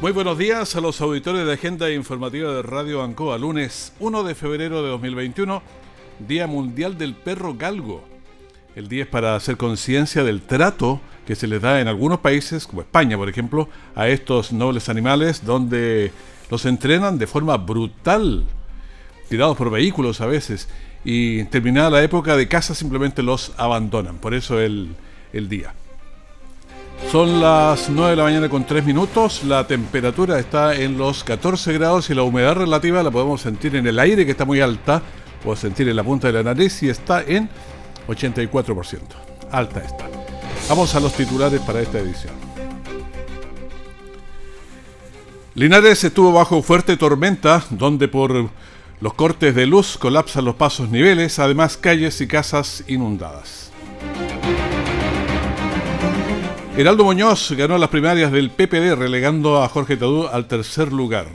Muy buenos días a los auditores de Agenda Informativa de Radio Ancoa, lunes 1 de febrero de 2021, Día Mundial del Perro Galgo. El día es para hacer conciencia del trato que se les da en algunos países, como España, por ejemplo, a estos nobles animales, donde los entrenan de forma brutal, tirados por vehículos a veces, y terminada la época de caza simplemente los abandonan. Por eso el, el día. Son las 9 de la mañana con 3 minutos, la temperatura está en los 14 grados y la humedad relativa la podemos sentir en el aire que está muy alta, o sentir en la punta de la nariz y está en 84%. Alta está. Vamos a los titulares para esta edición. Linares estuvo bajo fuerte tormenta, donde por los cortes de luz colapsan los pasos niveles, además calles y casas inundadas. Heraldo Muñoz ganó las primarias del PPD relegando a Jorge Tadú al tercer lugar.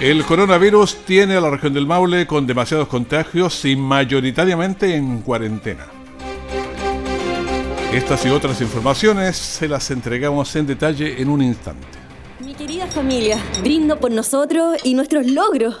El coronavirus tiene a la región del Maule con demasiados contagios y mayoritariamente en cuarentena. Estas y otras informaciones se las entregamos en detalle en un instante. Mi querida familia, brindo por nosotros y nuestros logros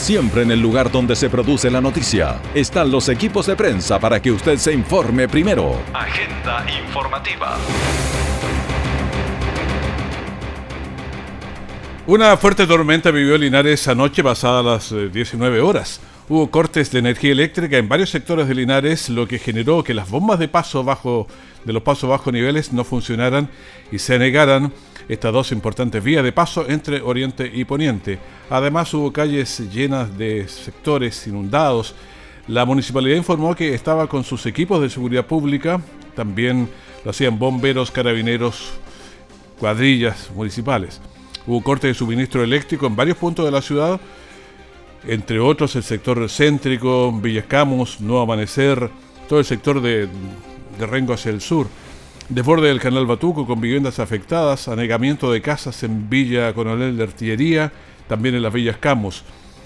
siempre en el lugar donde se produce la noticia. Están los equipos de prensa para que usted se informe primero. Agenda informativa. Una fuerte tormenta vivió Linares anoche pasada las 19 eh, horas. Hubo cortes de energía eléctrica en varios sectores de Linares, lo que generó que las bombas de paso bajo de los pasos bajo niveles no funcionaran y se negaran estas dos importantes vías de paso entre Oriente y Poniente. Además hubo calles llenas de sectores inundados. La municipalidad informó que estaba con sus equipos de seguridad pública, también lo hacían bomberos, carabineros, cuadrillas municipales. Hubo corte de suministro eléctrico en varios puntos de la ciudad, entre otros el sector céntrico, Villascamus, Nuevo Amanecer, todo el sector de, de Rengo hacia el sur. Desborde del canal Batuco con viviendas afectadas, anegamiento de casas en Villa Coronel de Artillería, también en las Villas Camus.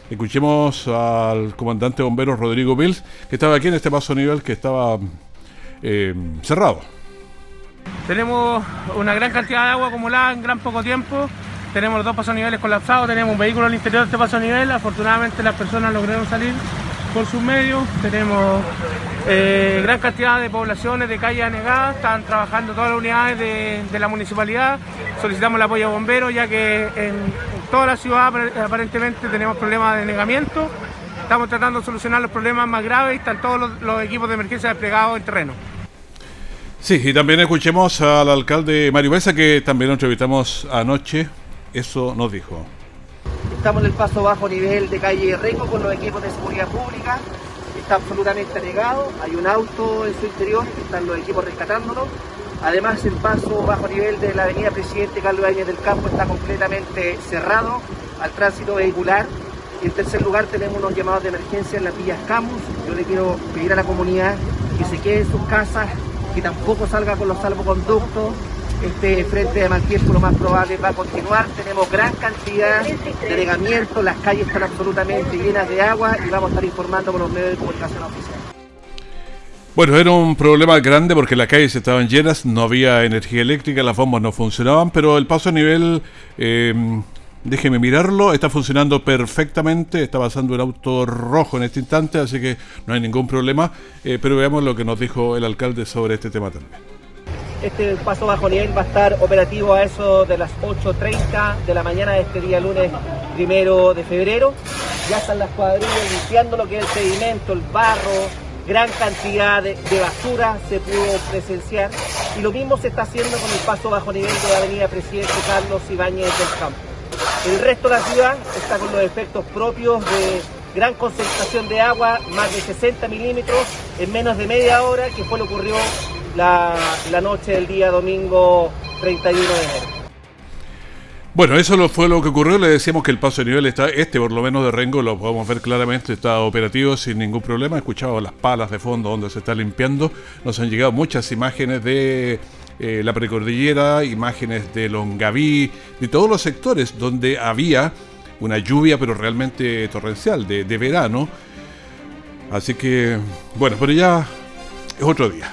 Escuchemos al comandante bombero Rodrigo Bills, que estaba aquí en este paso nivel que estaba eh, cerrado. Tenemos una gran cantidad de agua acumulada en gran poco tiempo. Tenemos dos pasos niveles colapsados, tenemos un vehículo al interior de este paso nivel. Afortunadamente las personas lograron salir por sus medios. Tenemos eh, gran cantidad de poblaciones de calle anegadas, están trabajando todas las unidades de, la municipalidad. Solicitamos el apoyo a bomberos ya que en, toda la ciudad aparentemente tenemos problemas de negamiento. Estamos tratando de solucionar los problemas más graves y están todos los, equipos de emergencia desplegados en terreno. Sí, y también escuchemos al alcalde Mario Besa, que también lo entrevistamos anoche. Eso nos dijo. Estamos en el paso bajo nivel de calle Reco con los equipos de seguridad pública está absolutamente negado, hay un auto en su interior, están los equipos rescatándolo. Además, el paso bajo nivel de la avenida Presidente Carlos Áñez del Campo está completamente cerrado al tránsito vehicular. Y en tercer lugar tenemos unos llamados de emergencia en las villas Camus. Yo le quiero pedir a la comunidad que se quede en sus casas, que tampoco salga con los salvoconductos. Este frente de mal tiempo lo más probable va a continuar. Tenemos gran cantidad de regamientos, las calles están absolutamente llenas de agua y vamos a estar informando por los medios de comunicación oficiales. Bueno, era un problema grande porque las calles estaban llenas, no había energía eléctrica, las bombas no funcionaban, pero el paso a nivel, eh, déjeme mirarlo, está funcionando perfectamente, está pasando el auto rojo en este instante, así que no hay ningún problema, eh, pero veamos lo que nos dijo el alcalde sobre este tema también. Este paso bajo nivel va a estar operativo a eso de las 8.30 de la mañana de este día lunes primero de febrero. Ya están las cuadrillas limpiando lo que es el sedimento, el barro, gran cantidad de, basura se pudo presenciar y lo mismo se está haciendo con el paso bajo nivel de la avenida Presidente Carlos Ibáñez del Campo. El resto de la ciudad está con los efectos propios de gran concentración de agua, más de 60 milímetros en menos de media hora, que fue lo que ocurrió la, la noche del día domingo 31 de enero. Bueno, eso fue lo que ocurrió. Le decíamos que el paso de nivel está, este por lo menos de Rengo, lo podemos ver claramente, está operativo sin ningún problema. He escuchado las palas de fondo donde se está limpiando. Nos han llegado muchas imágenes de eh, la precordillera, imágenes de Longaví, de todos los sectores donde había una lluvia, pero realmente torrencial, de, de verano. Así que, bueno, pero ya es otro día.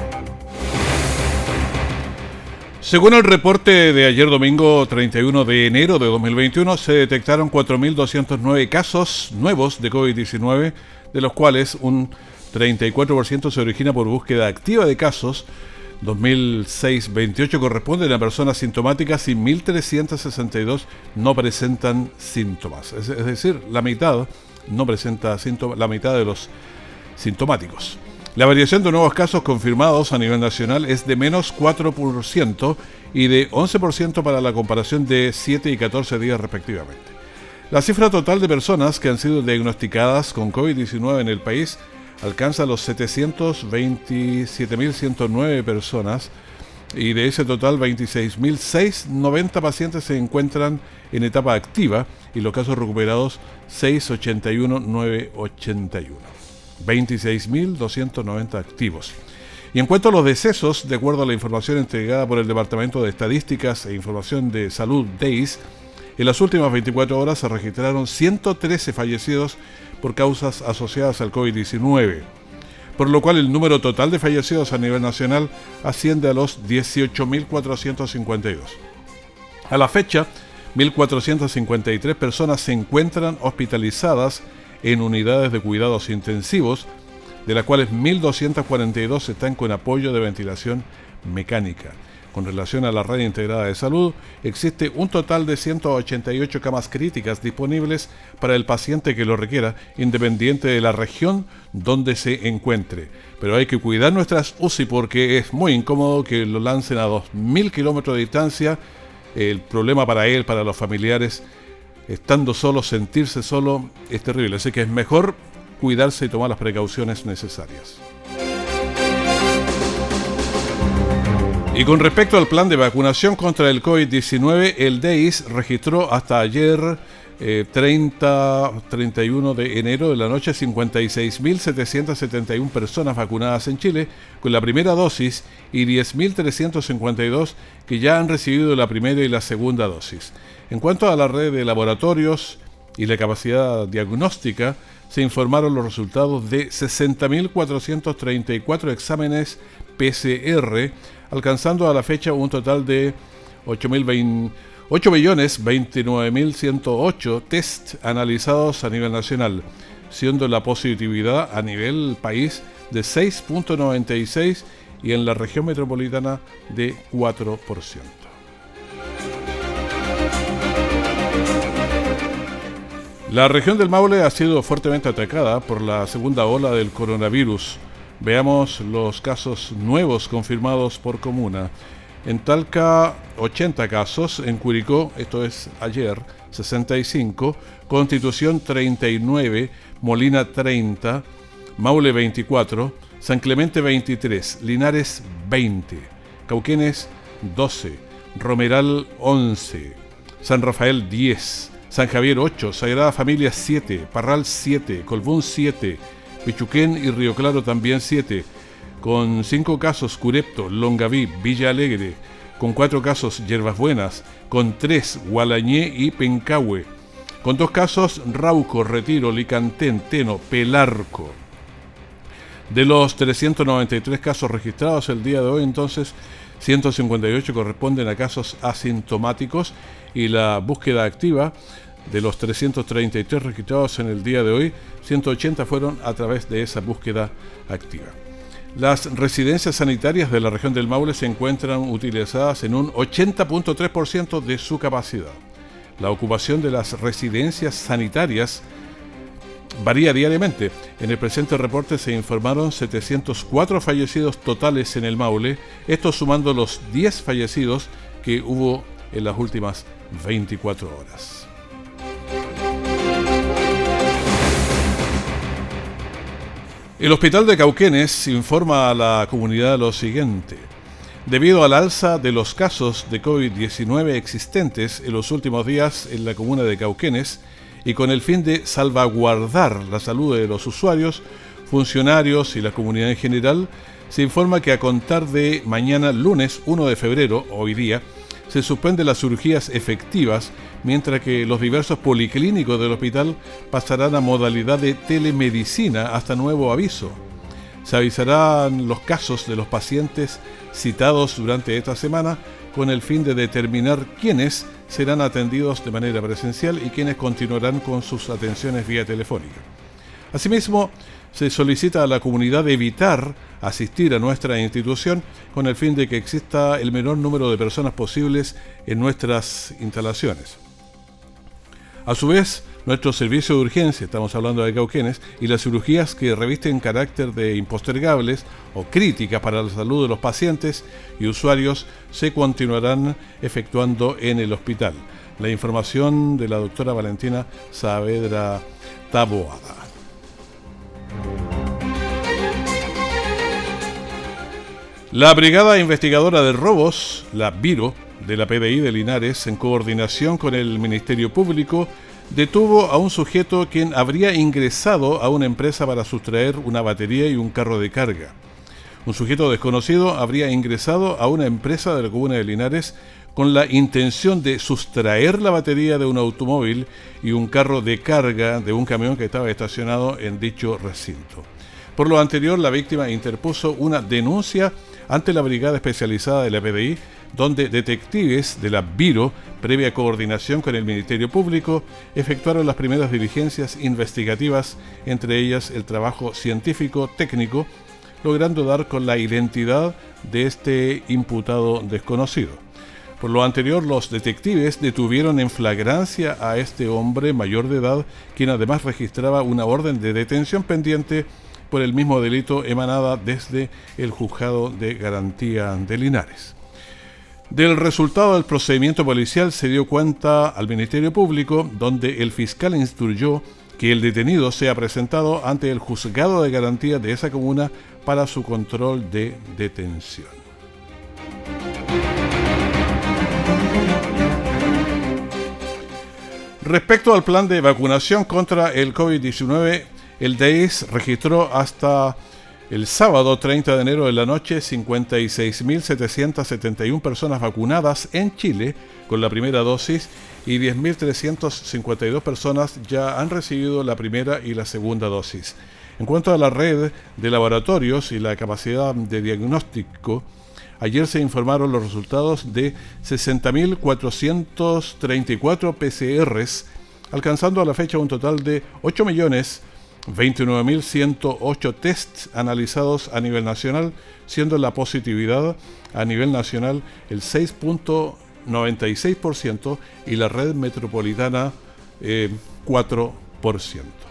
Según el reporte de ayer domingo 31 de enero de 2021, se detectaron 4.209 casos nuevos de COVID-19, de los cuales un 34% se origina por búsqueda activa de casos. 2006-28 corresponden a personas sintomáticas y 1.362 no presentan síntomas. Es, decir, la mitad no presenta síntomas, la mitad de los sintomáticos. La variación de nuevos casos confirmados a nivel nacional es de menos 4% y de 11% para la comparación de 7 y 14 días respectivamente. La cifra total de personas que han sido diagnosticadas con COVID-19 en el país alcanza los 727.109 personas y de ese total 26.690 pacientes se encuentran en etapa activa y los casos recuperados 681.981. 26.290 activos. Y en cuanto a los decesos, de acuerdo a la información entregada por el Departamento de Estadísticas e Información de Salud, DEIS, en las últimas 24 horas se registraron 113 fallecidos por causas asociadas al COVID-19, por lo cual el número total de fallecidos a nivel nacional asciende a los 18.452. A la fecha, 1.453 personas se encuentran hospitalizadas en unidades de cuidados intensivos, de las cuales 1.242 están con apoyo de ventilación mecánica. Con relación a la red integrada de salud, existe un total de 188 camas críticas disponibles para el paciente que lo requiera, independiente de la región donde se encuentre. Pero hay que cuidar nuestras UCI porque es muy incómodo que lo lancen a 2.000 kilómetros de distancia. El problema para él, para los familiares, estando solo, sentirse solo, es terrible. Así que es mejor cuidarse y tomar las precauciones necesarias. Y con respecto al plan de vacunación contra el COVID-19, el DEIS registró hasta ayer 30, eh, 31 de enero de la noche 56.771 personas vacunadas en Chile con la primera dosis y 10.352 que ya han recibido la primera y la segunda dosis. En cuanto a la red de laboratorios y la capacidad diagnóstica, se informaron los resultados de 60.434 exámenes PCR, alcanzando a la fecha un total de 8.020 8.029.108 test analizados a nivel nacional, siendo la positividad a nivel país de 6.96 y en la región metropolitana de 4%. La región del Maule ha sido fuertemente atacada por la segunda ola del coronavirus. Veamos los casos nuevos confirmados por comuna. En Talca, 80 casos. En Curicó, esto es ayer, 65. Constitución, 39. Molina, 30. Maule, 24. San Clemente, 23. Linares, 20. Cauquenes, 12. Romeral, 11. San Rafael, 10. San Javier, 8. Sagrada Familia, 7. Parral, 7. Colbún, 7. Pichuquén y Río Claro, también 7 con cinco casos Curepto, Longaví, Villa Alegre, con cuatro casos Yerbas Buenas, con tres Gualañé y Pencahue, con dos casos Rauco, Retiro, Licantén, Teno, Pelarco. De los 393 casos registrados el día de hoy, entonces 158 corresponden a casos asintomáticos y la búsqueda activa de los 333 registrados en el día de hoy, 180 fueron a través de esa búsqueda activa. Las residencias sanitarias de la región del Maule se encuentran utilizadas en un 80.3% de su capacidad. La ocupación de las residencias sanitarias varía diariamente. En el presente reporte se informaron 704 fallecidos totales en el Maule, esto sumando los 10 fallecidos que hubo en las últimas 24 horas. El Hospital de Cauquenes informa a la comunidad lo siguiente. Debido al alza de los casos de COVID-19 existentes en los últimos días en la comuna de Cauquenes y con el fin de salvaguardar la salud de los usuarios, funcionarios y la comunidad en general, se informa que a contar de mañana lunes 1 de febrero, hoy día, se suspenden las cirugías efectivas, mientras que los diversos policlínicos del hospital pasarán a modalidad de telemedicina hasta nuevo aviso. Se avisarán los casos de los pacientes citados durante esta semana con el fin de determinar quiénes serán atendidos de manera presencial y quiénes continuarán con sus atenciones vía telefónica. Asimismo, se solicita a la comunidad evitar asistir a nuestra institución con el fin de que exista el menor número de personas posibles en nuestras instalaciones. A su vez, nuestro servicio de urgencia, estamos hablando de Cauquenes, y las cirugías que revisten carácter de impostergables o críticas para la salud de los pacientes y usuarios se continuarán efectuando en el hospital. La información de la doctora Valentina Saavedra Taboada. La Brigada Investigadora de Robos, la Viro, de la PDI de Linares, en coordinación con el Ministerio Público, detuvo a un sujeto quien habría ingresado a una empresa para sustraer una batería y un carro de carga. Un sujeto desconocido habría ingresado a una empresa de la comuna de Linares con la intención de sustraer la batería de un automóvil y un carro de carga de un camión que estaba estacionado en dicho recinto. Por lo anterior, la víctima interpuso una denuncia ante la Brigada Especializada de la PDI, donde detectives de la Biro, previa coordinación con el Ministerio Público, efectuaron las primeras diligencias investigativas, entre ellas el trabajo científico técnico, logrando dar con la identidad de este imputado desconocido. Por lo anterior, los detectives detuvieron en flagrancia a este hombre mayor de edad, quien además registraba una orden de detención pendiente por el mismo delito emanada desde el Juzgado de Garantía de Linares. Del resultado del procedimiento policial se dio cuenta al Ministerio Público, donde el fiscal instruyó que el detenido sea presentado ante el Juzgado de Garantía de esa comuna para su control de detención. Respecto al plan de vacunación contra el COVID-19, el DEIS registró hasta el sábado 30 de enero de la noche 56.771 personas vacunadas en Chile con la primera dosis y 10.352 personas ya han recibido la primera y la segunda dosis. En cuanto a la red de laboratorios y la capacidad de diagnóstico, ayer se informaron los resultados de 60.434 PCRs, alcanzando a la fecha un total de 8.029.108 tests analizados a nivel nacional, siendo la positividad a nivel nacional el 6.96% y la red metropolitana 4%.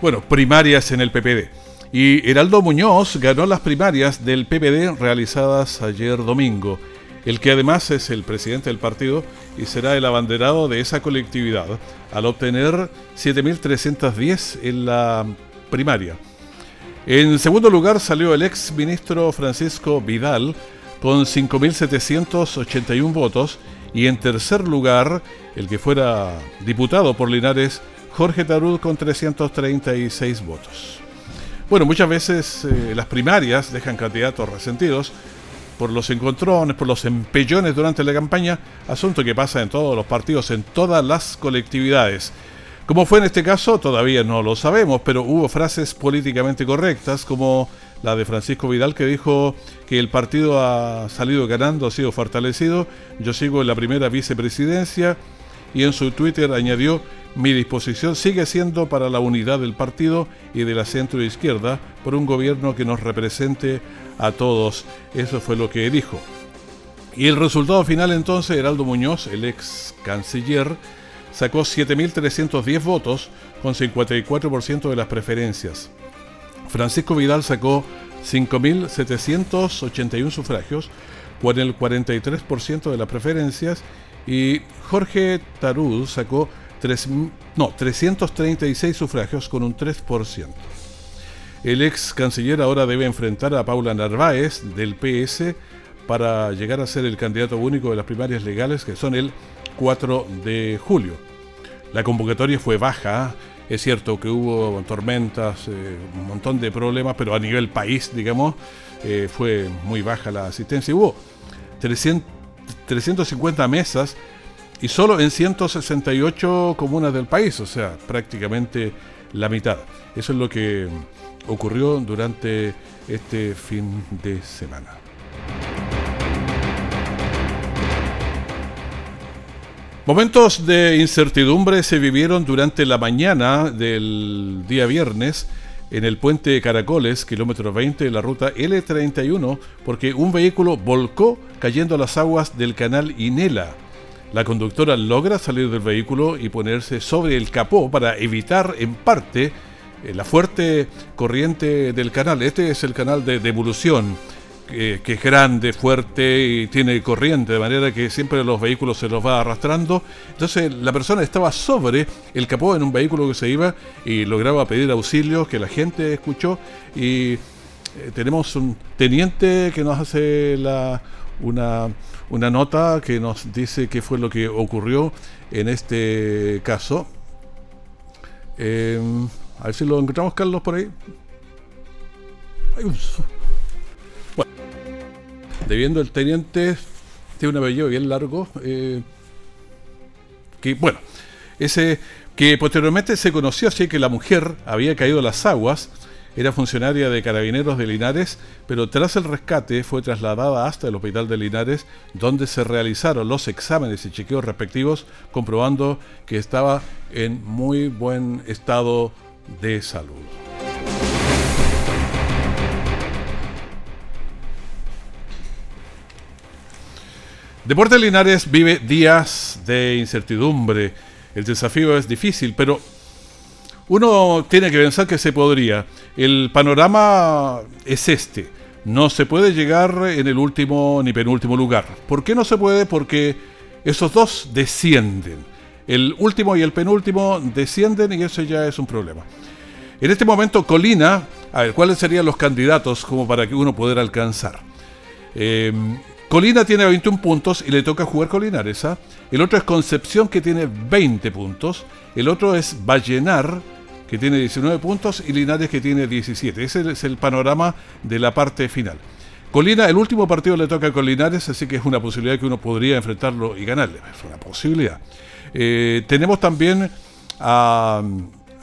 bueno, primarias en el PPD. Y Heraldo Muñoz ganó las primarias del PPD realizadas ayer domingo, el que además es el presidente del partido y será el abanderado de esa colectividad al obtener 7.310 en la primaria. En segundo lugar salió el ex ministro Francisco Vidal con 5.781 votos y en tercer lugar el que fuera diputado por Linares Jorge Tarud con 336 votos. Bueno, muchas veces eh, las primarias dejan candidatos resentidos por los encontrones, por los empellones durante la campaña, asunto que pasa en todos los partidos, en todas las colectividades. Como fue en este caso, todavía no lo sabemos, pero hubo frases políticamente correctas, como la de Francisco Vidal, que dijo que el partido ha salido ganando, ha sido fortalecido, yo sigo en la primera vicepresidencia, y en su Twitter añadió mi disposición sigue siendo para la unidad del partido y de la centro izquierda por un gobierno que nos represente a todos. Eso fue lo que dijo. Y el resultado final entonces, Heraldo Muñoz, el ex canciller, sacó 7.310 votos con 54% de las preferencias. Francisco Vidal sacó 5.781 sufragios con el 43% de las preferencias y Jorge Tarud sacó no, 336 sufragios con un 3%. El ex canciller ahora debe enfrentar a Paula Narváez del PS para llegar a ser el candidato único de las primarias legales que son el 4 de julio. La convocatoria fue baja, es cierto que hubo tormentas, eh, un montón de problemas, pero a nivel país, digamos, eh, fue muy baja la asistencia. Hubo 300, 350 mesas y solo en 168 comunas del país, o sea, prácticamente la mitad. Eso es lo que ocurrió durante este fin de semana. Momentos de incertidumbre se vivieron durante la mañana del día viernes en el puente de Caracoles, kilómetro 20 de la ruta L31, porque un vehículo volcó cayendo a las aguas del canal Inela la conductora logra salir del vehículo y ponerse sobre el capó para evitar en parte eh, la fuerte corriente del canal. Este es el canal de devolución, que, es grande, fuerte y tiene corriente, de manera que siempre los vehículos se los va arrastrando. Entonces la persona estaba sobre el capó en un vehículo que se iba y lograba pedir auxilio, que la gente escuchó y eh, tenemos un teniente que nos hace la, una una nota que nos dice qué fue lo que ocurrió en este caso. Eh, a ver si lo encontramos, Carlos, por ahí. Bueno, debiendo el teniente, tiene un apellido bien largo. Eh, que, bueno, ese que posteriormente se conoció así que la mujer había caído a las aguas era funcionaria de carabineros de Linares, pero tras el rescate fue trasladada hasta el hospital de Linares, donde se realizaron los exámenes y chequeos respectivos, comprobando que estaba en muy buen estado de salud. Deportes Linares vive días de incertidumbre. El desafío es difícil, pero uno tiene que pensar que se podría. El panorama es este. No se puede llegar en el último ni penúltimo lugar. ¿Por qué no se puede? Porque esos dos descienden. El último y el penúltimo descienden y eso ya es un problema. En este momento, Colina, a ver, ¿cuáles serían los candidatos como para que uno pudiera alcanzar? Eh, Colina tiene 21 puntos y le toca jugar Colinares. ¿ah? El otro es Concepción que tiene 20 puntos. El otro es Vallenar que tiene 19 puntos y Linares que tiene 17. Ese es el panorama de la parte final. Colina, el último partido le toca a Colinares, así que es una posibilidad que uno podría enfrentarlo y ganarle. Es una posibilidad. Eh, tenemos también a,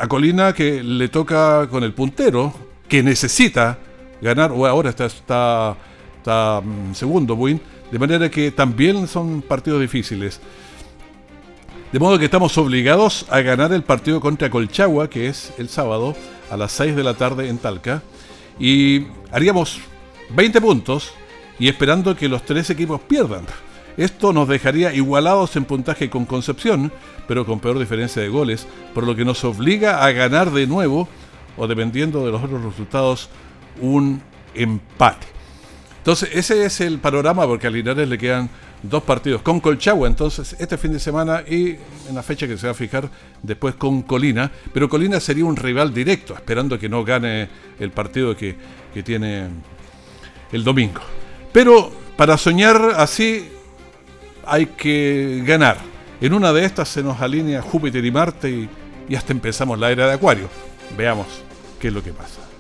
Colina que le toca con el puntero, que necesita ganar, o ahora está, está está mm, segundo Buin, de manera que también son partidos difíciles. De modo que estamos obligados a ganar el partido contra Colchagua, que es el sábado a las 6 de la tarde en Talca, y haríamos 20 puntos y esperando que los tres equipos pierdan. Esto nos dejaría igualados en puntaje con Concepción, pero con peor diferencia de goles, por lo que nos obliga a ganar de nuevo, o dependiendo de los otros resultados, un empate. Entonces, ese es el panorama, porque a Linares le quedan dos partidos con Colchagua, entonces, este fin de semana y en la fecha que se va a fijar después con Colina. Pero Colina sería un rival directo, esperando que no gane el partido que, que tiene el domingo. Pero para soñar así hay que ganar. En una de estas se nos alinea Júpiter y Marte y, y hasta empezamos la era de Acuario. Veamos qué es lo que pasa.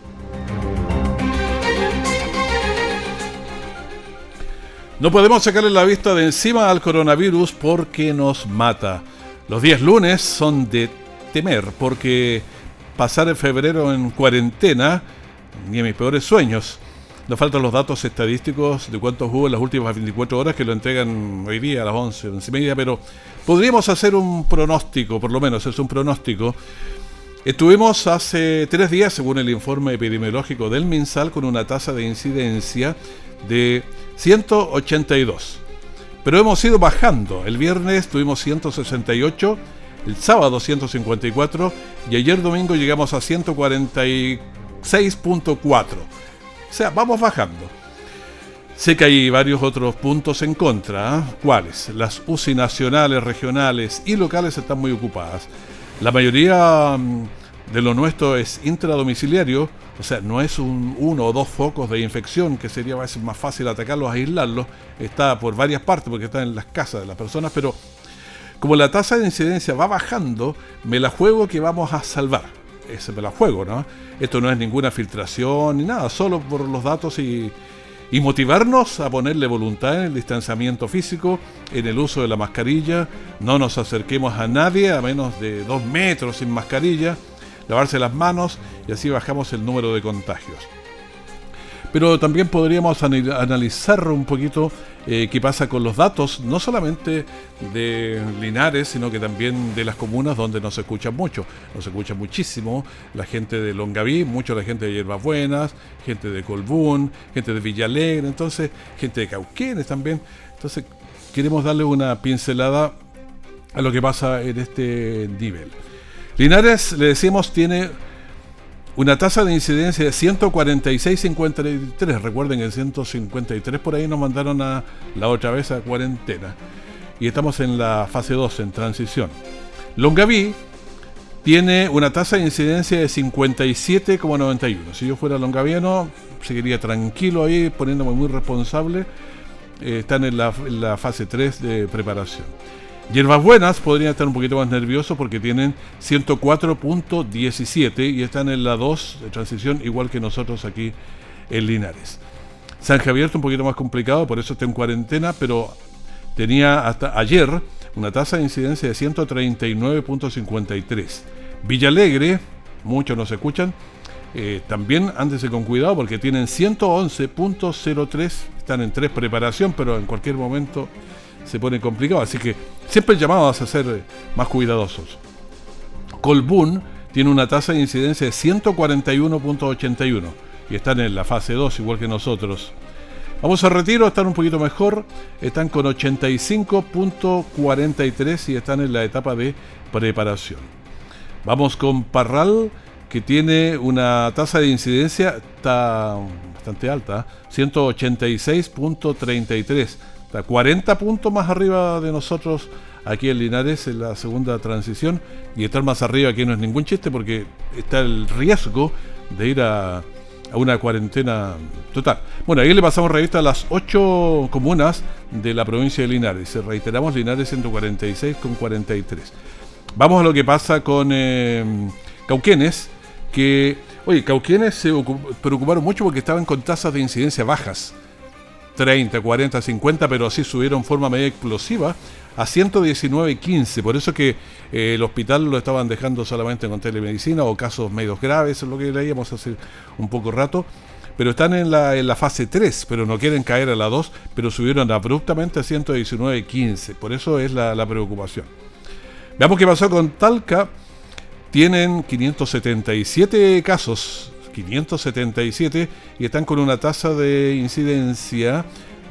No podemos sacarle la vista de encima al coronavirus porque nos mata. Los días lunes son de temer porque pasar el febrero en cuarentena, ni en mis peores sueños. Nos faltan los datos estadísticos de cuántos hubo en las últimas 24 horas que lo entregan hoy día a las 11, 11 y media, pero podríamos hacer un pronóstico, por lo menos es un pronóstico. Estuvimos hace tres días, según el informe epidemiológico del MinSal, con una tasa de incidencia de 182. Pero hemos ido bajando. El viernes tuvimos 168, el sábado 154 y ayer domingo llegamos a 146.4. O sea, vamos bajando. Sé que hay varios otros puntos en contra. ¿eh? ¿Cuáles? Las UCI nacionales, regionales y locales están muy ocupadas. La mayoría mm, de lo nuestro es intradomiciliario, o sea, no es un uno o dos focos de infección que sería más fácil atacarlos, aislarlos, está por varias partes porque está en las casas de las personas, pero como la tasa de incidencia va bajando, me la juego que vamos a salvar. Ese me la juego, ¿no? Esto no es ninguna filtración ni nada, solo por los datos y, y motivarnos a ponerle voluntad en el distanciamiento físico, en el uso de la mascarilla, no nos acerquemos a nadie a menos de dos metros sin mascarilla, lavarse las manos y así bajamos el número de contagios. Pero también podríamos analizar un poquito eh, qué pasa con los datos, no solamente de Linares, sino que también de las comunas donde nos escuchan mucho. Nos escucha muchísimo la gente de Longaví, mucho la gente de Hierbas Buenas, gente de Colbún, gente de Villalegre, entonces gente de Cauquenes también. Entonces queremos darle una pincelada a lo que pasa en este nivel. Linares, le decíamos, tiene una tasa de incidencia de 146.53. Recuerden que en 153 por ahí nos mandaron a la otra vez a cuarentena. Y estamos en la fase 2, en transición. Longaví tiene una tasa de incidencia de 57,91. Si yo fuera longaviano, seguiría tranquilo ahí, poniéndome muy responsable. Eh, están en la, en la fase 3 de preparación. Hierbas Buenas podrían estar un poquito más nerviosos porque tienen 104.17 y están en la 2 de transición igual que nosotros aquí en Linares. San Javier está un poquito más complicado, por eso está en cuarentena, pero tenía hasta ayer una tasa de incidencia de 139.53. Villalegre, muchos nos escuchan, eh, también ándese con cuidado porque tienen 111.03, están en tres preparación, pero en cualquier momento se pone complicado. Así que siempre llamados a ser más cuidadosos. Colbún tiene una tasa de incidencia de 141.81 y están en la fase 2, igual que nosotros. Vamos a retiro, están un poquito mejor, están con 85.43 y están en la etapa de preparación. Vamos con Parral, que tiene una tasa de incidencia está bastante alta, 186.33, está 40 puntos más arriba de nosotros aquí en Linares en la segunda transición y estar más arriba aquí no es ningún chiste porque está el riesgo de ir a, una cuarentena total. Bueno, ahí le pasamos revista a las ocho comunas de la provincia de Linares. Reiteramos, Linares 146 con 43. Vamos a lo que pasa con eh, Cauquenes que, oye, Cauquienes se preocuparon mucho porque estaban con tasas de incidencia bajas, 30, 40, 50, pero así subieron forma media explosiva a 119.15. Por eso que eh, el hospital lo estaban dejando solamente con telemedicina o casos medios graves, es lo que leíamos hace un poco rato. Pero están en la, en la fase 3, pero no quieren caer a la 2, pero subieron abruptamente a 119.15. Por eso es la, la preocupación. Veamos qué pasó con Talca tienen 577 casos, 577, y están con una tasa de incidencia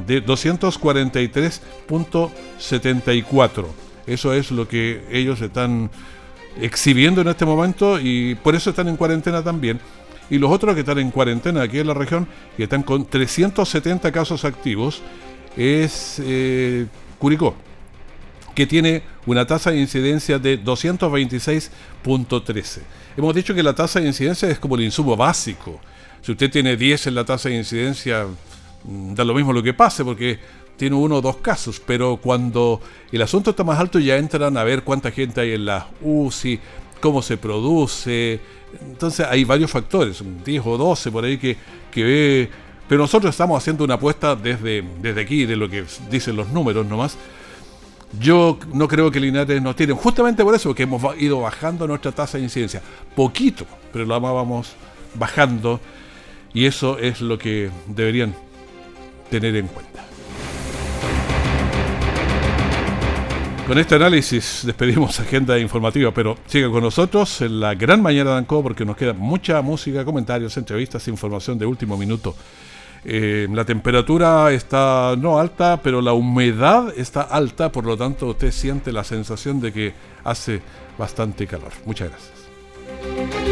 de 243.74. Eso es lo que ellos están exhibiendo en este momento y por eso están en cuarentena también. Y los otros que están en cuarentena aquí en la región, y están con 370 casos activos, es eh, Curicó que tiene una tasa de incidencia de 226.13. Hemos dicho que la tasa de incidencia es como el insumo básico. Si usted tiene 10 en la tasa de incidencia, mm, da lo mismo lo que pase, porque tiene uno o dos casos, pero cuando el asunto está más alto ya entran a ver cuánta gente hay en la UCI, cómo se produce. Entonces hay varios factores, 10 o 12 por ahí que, que ve. Pero nosotros estamos haciendo una apuesta desde, desde aquí, de lo que dicen los números nomás, yo no creo que Linares nos tiren, justamente por eso, porque hemos ido bajando nuestra tasa de incidencia. Poquito, pero la vamos bajando y eso es lo que deberían tener en cuenta. Con este análisis despedimos agenda informativa, pero sigan con nosotros en la gran mañana de Anco porque nos queda mucha música, comentarios, entrevistas, información de último minuto. Eh, la temperatura está no alta, pero la humedad está alta, por lo tanto usted siente la sensación de que hace bastante calor. Muchas gracias.